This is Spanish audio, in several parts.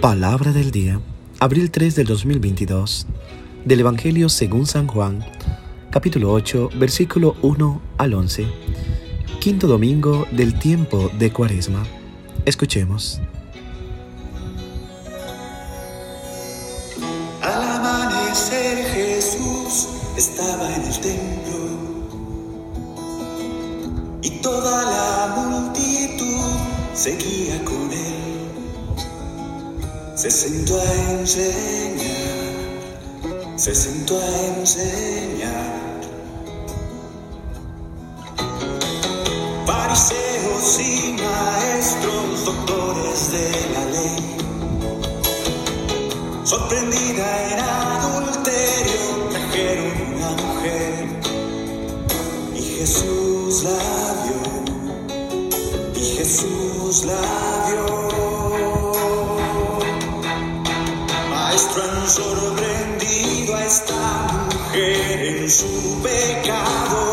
Palabra del día, abril 3 del 2022, del Evangelio según San Juan, capítulo 8, versículo 1 al 11, quinto domingo del tiempo de Cuaresma. Escuchemos. Al amanecer Jesús estaba en el templo y toda la multitud seguía con él. Se sentó a enseñar, se sentó a enseñar. Fariseos y maestros, doctores de la ley, sorprendida en adulterio, trajeron una mujer y Jesús la vio, y Jesús la vio. Mujer en su pecado.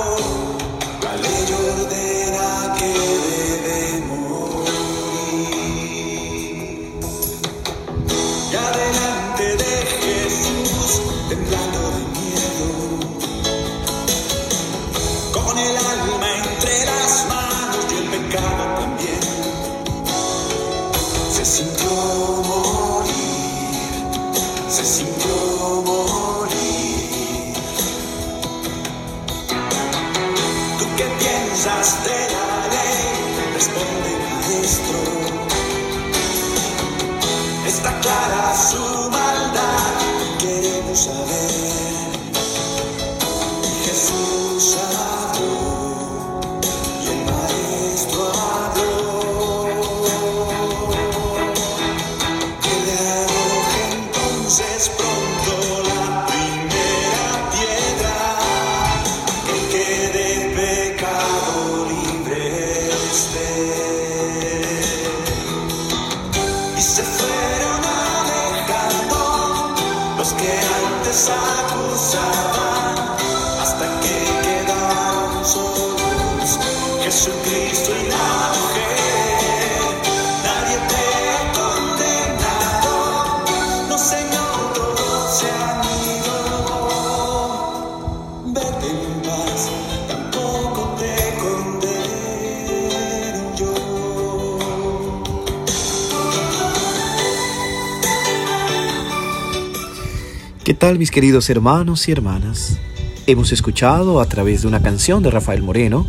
Piensas de la ley? Responde maestro. ¿Qué tal mis queridos hermanos y hermanas? Hemos escuchado a través de una canción de Rafael Moreno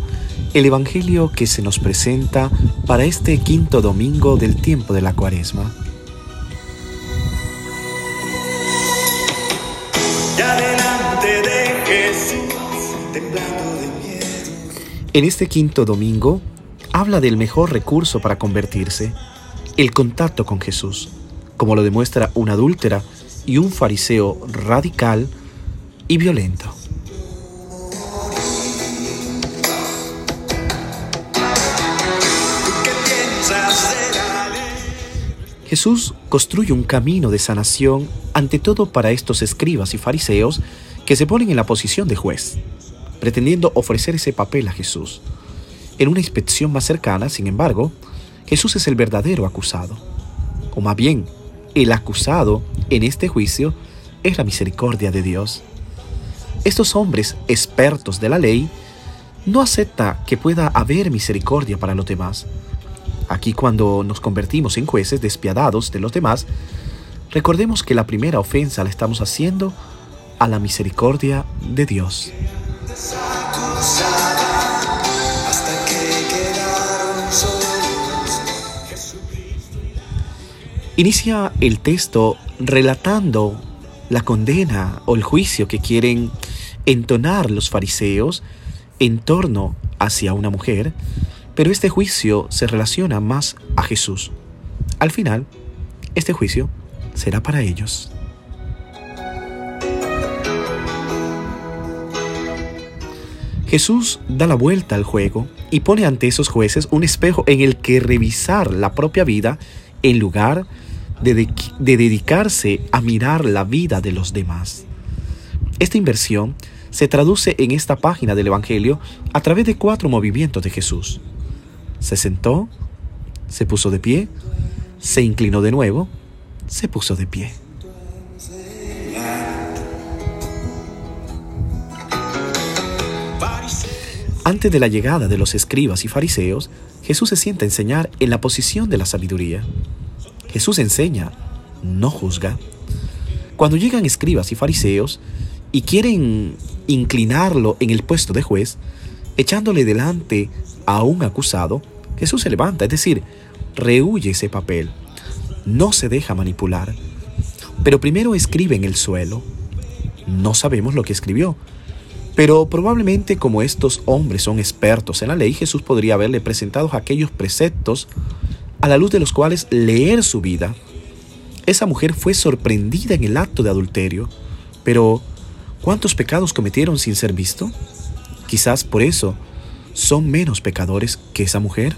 el Evangelio que se nos presenta para este quinto domingo del tiempo de la cuaresma. En este quinto domingo habla del mejor recurso para convertirse, el contacto con Jesús, como lo demuestra una adúltera y un fariseo radical y violento. Jesús construye un camino de sanación ante todo para estos escribas y fariseos que se ponen en la posición de juez, pretendiendo ofrecer ese papel a Jesús. En una inspección más cercana, sin embargo, Jesús es el verdadero acusado. O más bien, el acusado en este juicio es la misericordia de Dios. Estos hombres expertos de la ley no aceptan que pueda haber misericordia para los demás. Aquí cuando nos convertimos en jueces despiadados de los demás, recordemos que la primera ofensa la estamos haciendo a la misericordia de Dios. Inicia el texto relatando la condena o el juicio que quieren entonar los fariseos en torno hacia una mujer, pero este juicio se relaciona más a Jesús. Al final, este juicio será para ellos. Jesús da la vuelta al juego y pone ante esos jueces un espejo en el que revisar la propia vida en lugar de, de- de dedicarse a mirar la vida de los demás. Esta inversión se traduce en esta página del Evangelio a través de cuatro movimientos de Jesús. Se sentó, se puso de pie, se inclinó de nuevo, se puso de pie. Antes de la llegada de los escribas y fariseos, Jesús se sienta a enseñar en la posición de la sabiduría. Jesús enseña, no juzga. Cuando llegan escribas y fariseos y quieren inclinarlo en el puesto de juez, echándole delante a un acusado, Jesús se levanta, es decir, rehuye ese papel, no se deja manipular, pero primero escribe en el suelo. No sabemos lo que escribió, pero probablemente como estos hombres son expertos en la ley, Jesús podría haberle presentado aquellos preceptos a la luz de los cuales leer su vida. Esa mujer fue sorprendida en el acto de adulterio, pero ¿cuántos pecados cometieron sin ser visto? Quizás por eso son menos pecadores que esa mujer.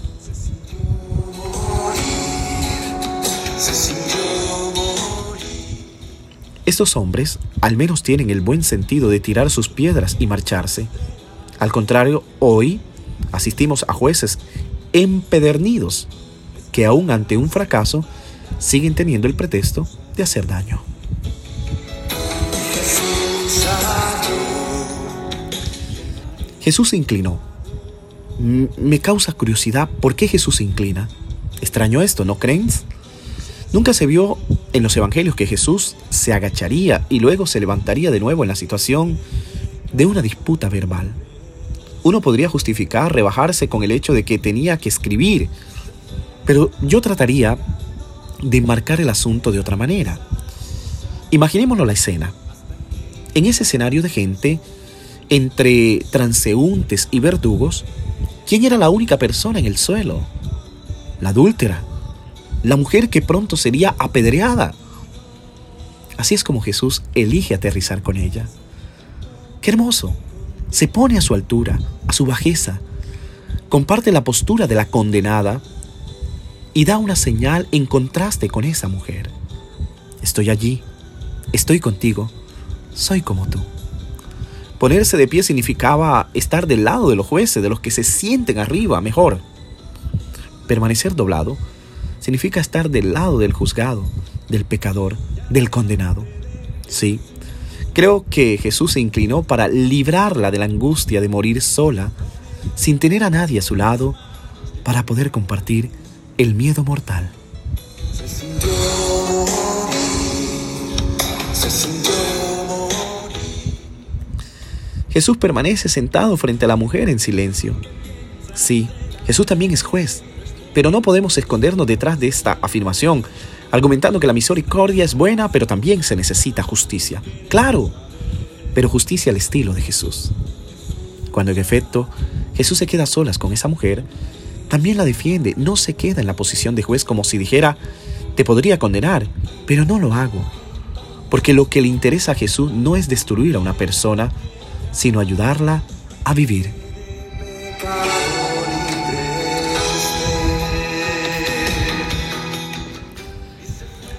Estos hombres al menos tienen el buen sentido de tirar sus piedras y marcharse. Al contrario, hoy asistimos a jueces empedernidos que aún ante un fracaso siguen teniendo el pretexto de hacer daño. Jesús se inclinó. Me causa curiosidad por qué Jesús se inclina. Extraño esto, ¿no creen? Nunca se vio en los evangelios que Jesús se agacharía y luego se levantaría de nuevo en la situación de una disputa verbal. Uno podría justificar rebajarse con el hecho de que tenía que escribir, pero yo trataría de enmarcar el asunto de otra manera. Imaginémonos la escena. En ese escenario de gente, entre transeúntes y verdugos, ¿quién era la única persona en el suelo? La adúltera la mujer que pronto sería apedreada. Así es como Jesús elige aterrizar con ella. Qué hermoso. Se pone a su altura, a su bajeza, comparte la postura de la condenada y da una señal en contraste con esa mujer. Estoy allí, estoy contigo, soy como tú. Ponerse de pie significaba estar del lado de los jueces, de los que se sienten arriba, mejor. Permanecer doblado significa estar del lado del juzgado, del pecador, del condenado. Sí, creo que Jesús se inclinó para librarla de la angustia de morir sola, sin tener a nadie a su lado, para poder compartir el miedo mortal. Jesús permanece sentado frente a la mujer en silencio. Sí, Jesús también es juez pero no podemos escondernos detrás de esta afirmación, argumentando que la misericordia es buena, pero también se necesita justicia. Claro, pero justicia al estilo de Jesús. Cuando en efecto Jesús se queda solas con esa mujer, también la defiende, no se queda en la posición de juez como si dijera, te podría condenar, pero no lo hago. Porque lo que le interesa a Jesús no es destruir a una persona, sino ayudarla a vivir.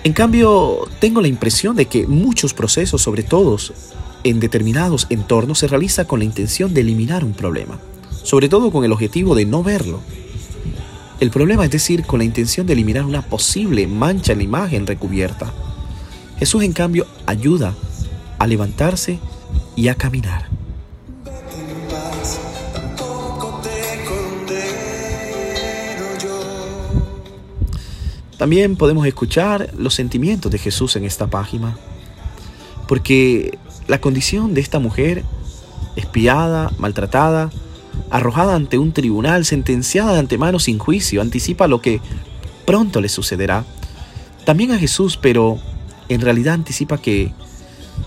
En cambio, tengo la impresión de que muchos procesos, sobre todo en determinados entornos, se realiza con la intención de eliminar un problema, sobre todo con el objetivo de no verlo. El problema es decir, con la intención de eliminar una posible mancha en la imagen recubierta. Jesús, en cambio, ayuda a levantarse y a caminar. También podemos escuchar los sentimientos de Jesús en esta página, porque la condición de esta mujer, espiada, maltratada, arrojada ante un tribunal, sentenciada de antemano sin juicio, anticipa lo que pronto le sucederá. También a Jesús, pero en realidad anticipa que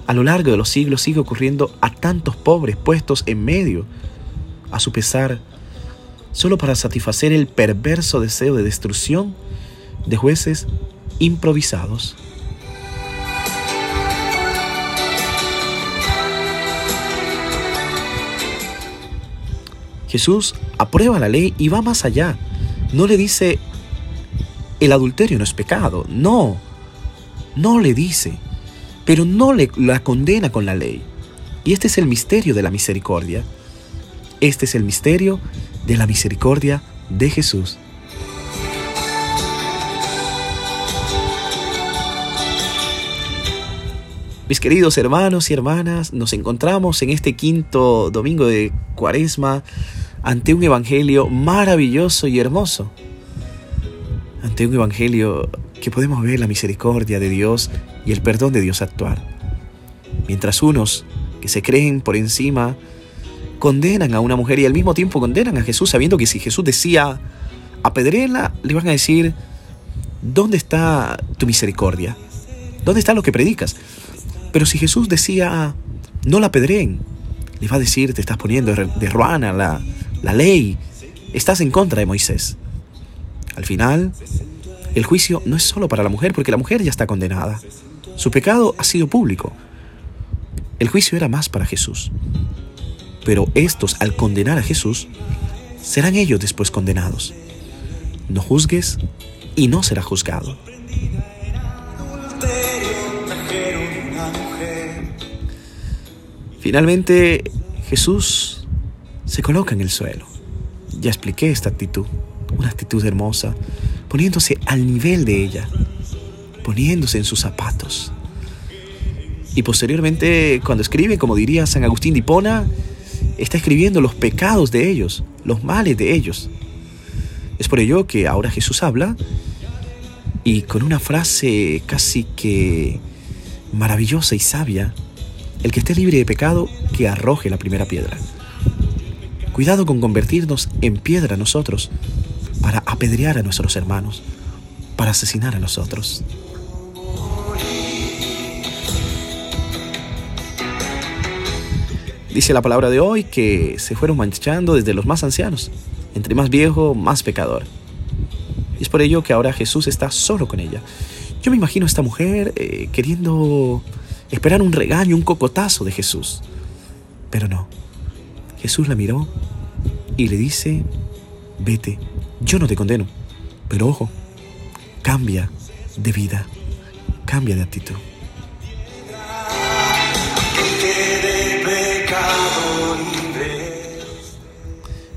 a lo largo de los siglos sigue ocurriendo a tantos pobres puestos en medio, a su pesar, solo para satisfacer el perverso deseo de destrucción de jueces improvisados. Jesús aprueba la ley y va más allá. No le dice, el adulterio no es pecado. No, no le dice, pero no le la condena con la ley. Y este es el misterio de la misericordia. Este es el misterio de la misericordia de Jesús. Mis queridos hermanos y hermanas, nos encontramos en este quinto domingo de Cuaresma ante un evangelio maravilloso y hermoso. Ante un evangelio que podemos ver la misericordia de Dios y el perdón de Dios actuar. Mientras unos que se creen por encima condenan a una mujer y al mismo tiempo condenan a Jesús sabiendo que si Jesús decía apedréla, le van a decir, ¿dónde está tu misericordia? ¿Dónde está lo que predicas? Pero si Jesús decía, no la apedreen, le va a decir, te estás poniendo de ruana la, la ley, estás en contra de Moisés. Al final, el juicio no es solo para la mujer, porque la mujer ya está condenada. Su pecado ha sido público. El juicio era más para Jesús. Pero estos, al condenar a Jesús, serán ellos después condenados. No juzgues y no será juzgado. Finalmente, Jesús se coloca en el suelo. Ya expliqué esta actitud, una actitud hermosa, poniéndose al nivel de ella, poniéndose en sus zapatos. Y posteriormente, cuando escribe, como diría San Agustín de Hipona, está escribiendo los pecados de ellos, los males de ellos. Es por ello que ahora Jesús habla y con una frase casi que maravillosa y sabia, el que esté libre de pecado, que arroje la primera piedra. Cuidado con convertirnos en piedra nosotros para apedrear a nuestros hermanos, para asesinar a nosotros. Dice la palabra de hoy que se fueron manchando desde los más ancianos, entre más viejo, más pecador. Es por ello que ahora Jesús está solo con ella. Yo me imagino a esta mujer eh, queriendo esperar un regaño, un cocotazo de Jesús. Pero no. Jesús la miró y le dice, vete, yo no te condeno, pero ojo, cambia de vida, cambia de actitud.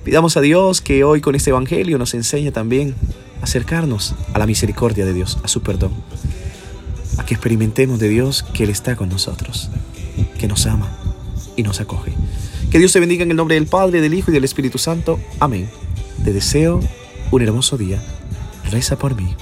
Pidamos a Dios que hoy con este Evangelio nos enseñe también a acercarnos a la misericordia de Dios, a su perdón que experimentemos de Dios que Él está con nosotros, que nos ama y nos acoge. Que Dios te bendiga en el nombre del Padre, del Hijo y del Espíritu Santo. Amén. Te deseo un hermoso día. Reza por mí.